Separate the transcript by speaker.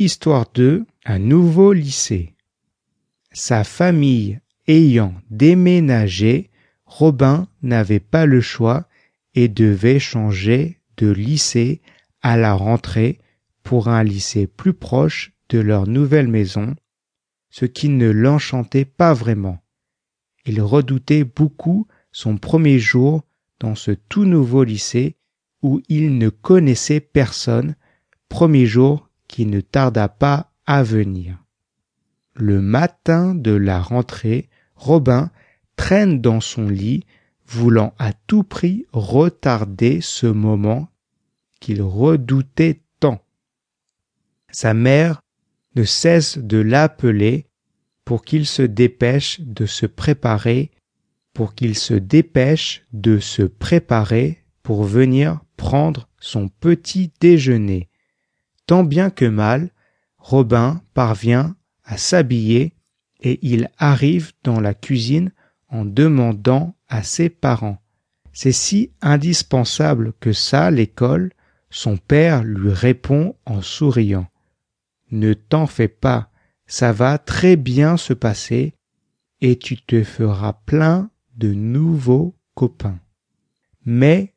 Speaker 1: Histoire 2 Un nouveau lycée. Sa famille ayant déménagé, Robin n'avait pas le choix et devait changer de lycée à la rentrée pour un lycée plus proche de leur nouvelle maison, ce qui ne l'enchantait pas vraiment. Il redoutait beaucoup son premier jour dans ce tout nouveau lycée où il ne connaissait personne, premier jour qui ne tarda pas à venir. Le matin de la rentrée, Robin traîne dans son lit, voulant à tout prix retarder ce moment qu'il redoutait tant. Sa mère ne cesse de l'appeler pour qu'il se dépêche de se préparer, pour qu'il se dépêche de se préparer pour venir prendre son petit déjeuner. Tant bien que mal, Robin parvient à s'habiller et il arrive dans la cuisine en demandant à ses parents. C'est si indispensable que ça l'école, son père lui répond en souriant. Ne t'en fais pas, ça va très bien se passer et tu te feras plein de nouveaux copains. Mais